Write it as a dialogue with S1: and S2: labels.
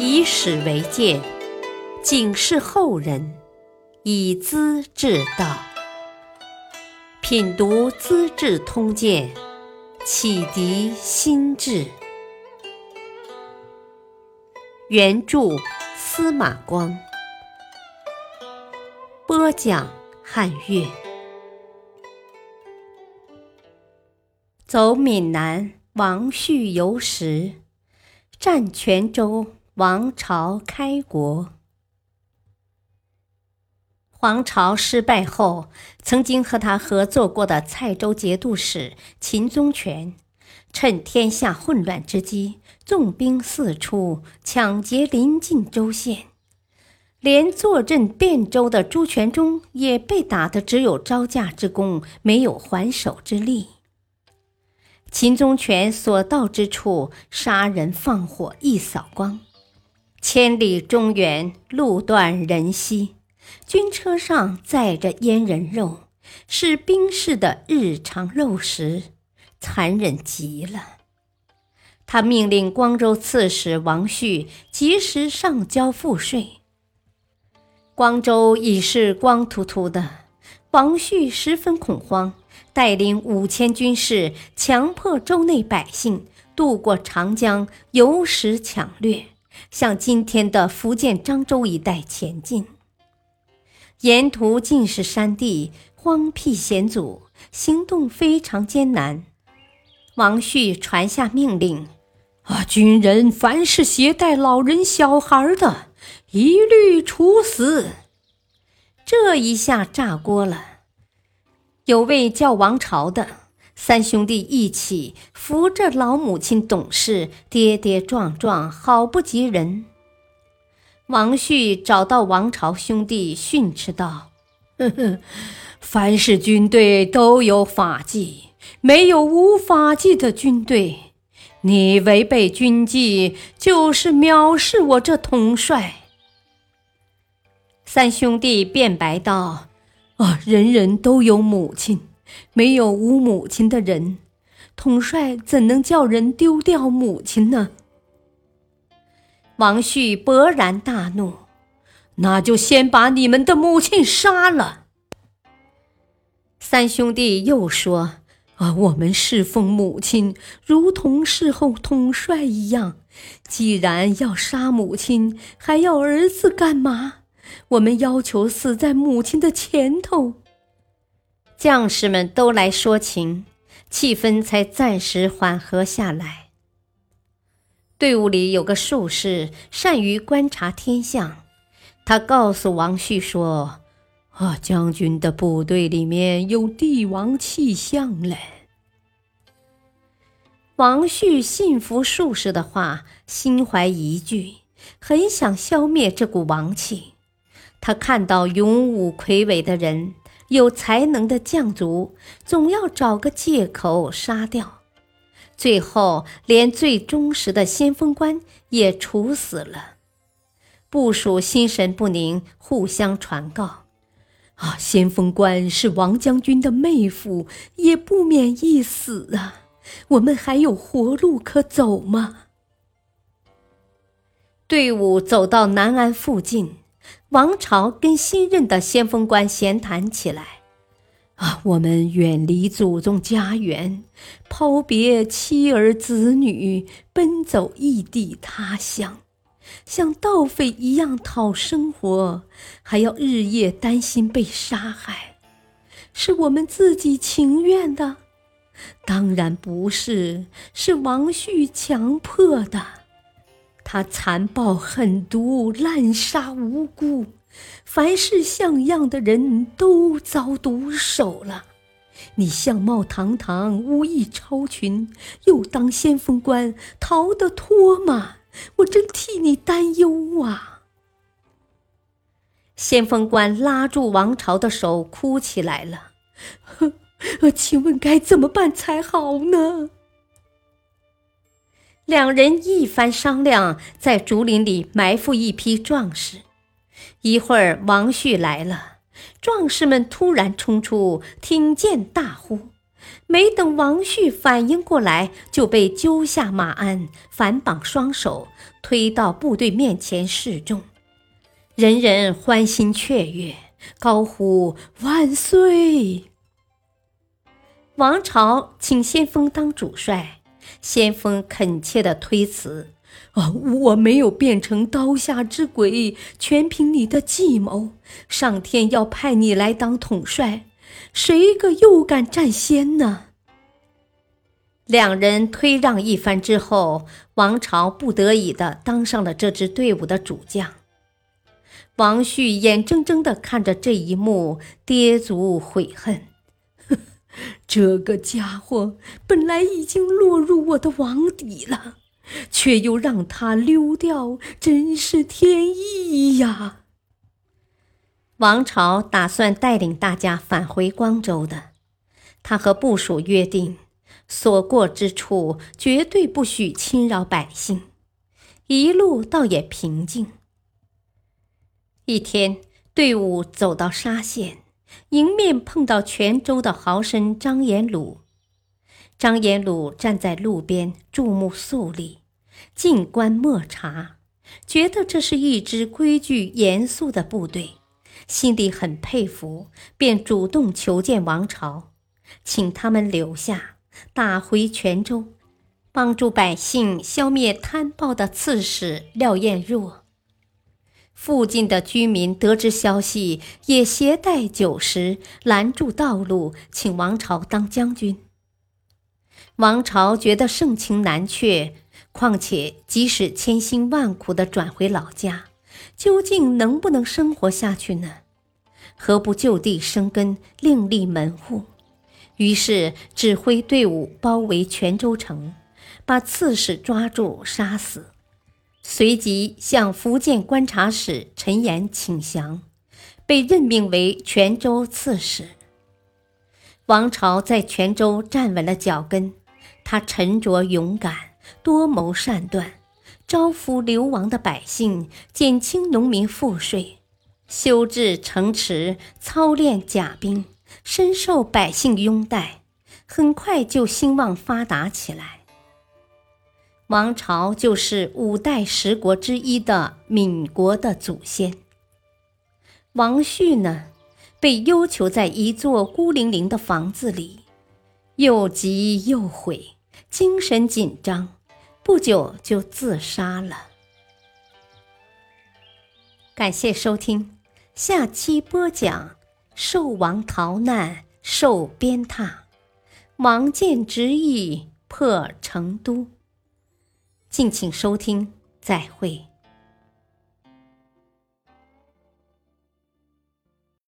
S1: 以史为鉴，警示后人，以资治道。品读《资治通鉴》，启迪心智。原著司马光，播讲汉乐。走闽南，王旭游时，占泉州。王朝开国，黄巢失败后，曾经和他合作过的蔡州节度使秦宗权，趁天下混乱之机，纵兵四出，抢劫临近州县，连坐镇汴州的朱全忠也被打得只有招架之功，没有还手之力。秦宗权所到之处，杀人放火一扫光。千里中原，路断人稀，军车上载着阉人肉，是兵士的日常肉食，残忍极了。他命令光州刺史王旭及时上交赋税。光州已是光秃秃的，王旭十分恐慌，带领五千军士，强迫州内百姓渡过长江，由实抢掠。向今天的福建漳州一带前进，沿途尽是山地，荒僻险阻，行动非常艰难。王旭传下命令：啊，军人凡是携带老人小孩的，一律处死。这一下炸锅了，有位叫王朝的。三兄弟一起扶着老母亲董氏，跌跌撞撞，好不及人。王旭找到王朝兄弟，训斥道：“呵呵，凡是军队都有法纪，没有无法纪的军队。你违背军纪，就是藐视我这统帅。”三兄弟辩白道：“啊，人人都有母亲。”没有无母亲的人，统帅怎能叫人丢掉母亲呢？王旭勃然大怒，那就先把你们的母亲杀了。三兄弟又说：“啊，我们侍奉母亲，如同侍候统帅一样。既然要杀母亲，还要儿子干嘛？我们要求死在母亲的前头。”将士们都来说情，气氛才暂时缓和下来。队伍里有个术士，善于观察天象。他告诉王旭说：“啊，将军的部队里面有帝王气象嘞。”王旭信服术士的话，心怀疑惧，很想消灭这股王气。他看到勇武魁伟的人。有才能的将卒，总要找个借口杀掉，最后连最忠实的先锋官也处死了。部属心神不宁，互相传告：“啊，先锋官是王将军的妹夫，也不免一死啊！我们还有活路可走吗？”队伍走到南安附近。王朝跟新任的先锋官闲谈起来，啊，我们远离祖宗家园，抛别妻儿子女，奔走异地他乡，像盗匪一样讨生活，还要日夜担心被杀害，是我们自己情愿的？当然不是，是王旭强迫的。他残暴狠毒，滥杀无辜，凡是像样的人都遭毒手了。你相貌堂堂，武艺超群，又当先锋官，逃得脱吗？我真替你担忧啊！先锋官拉住王朝的手，哭起来了。请问该怎么办才好呢？两人一番商量，在竹林里埋伏一批壮士。一会儿，王旭来了，壮士们突然冲出，挺剑大呼：“没等王旭反应过来，就被揪下马鞍，反绑双手，推到部队面前示众。人人欢欣雀跃，高呼万岁！王朝请先锋当主帅，先锋恳切的推辞：“啊，我没有变成刀下之鬼，全凭你的计谋。上天要派你来当统帅。”谁个又敢占先呢？两人推让一番之后，王朝不得已的当上了这支队伍的主将。王旭眼睁睁的看着这一幕，跌足悔恨：这个家伙本来已经落入我的网底了，却又让他溜掉，真是天意呀！王朝打算带领大家返回光州的，他和部属约定，所过之处绝对不许侵扰百姓。一路倒也平静。一天，队伍走到沙县，迎面碰到泉州的豪绅张延鲁。张延鲁站在路边，注目肃立，静观默察，觉得这是一支规矩严肃的部队。心里很佩服，便主动求见王朝，请他们留下，打回泉州，帮助百姓消灭贪暴的刺史廖彦若。附近的居民得知消息，也携带酒食拦住道路，请王朝当将军。王朝觉得盛情难却，况且即使千辛万苦地转回老家。究竟能不能生活下去呢？何不就地生根，另立门户？于是指挥队伍包围泉州城，把刺史抓住杀死，随即向福建观察使陈岩请降，被任命为泉州刺史。王朝在泉州站稳了脚跟，他沉着勇敢，多谋善断。招抚流亡的百姓，减轻农民赋税，修治城池，操练甲兵，深受百姓拥戴，很快就兴旺发达起来。王朝就是五代十国之一的闽国的祖先。王旭呢，被幽囚在一座孤零零的房子里，又急又悔，精神紧张。不久就自杀了。感谢收听，下期播讲：兽王逃难受鞭挞，王建执意破成都。敬请收听，再会。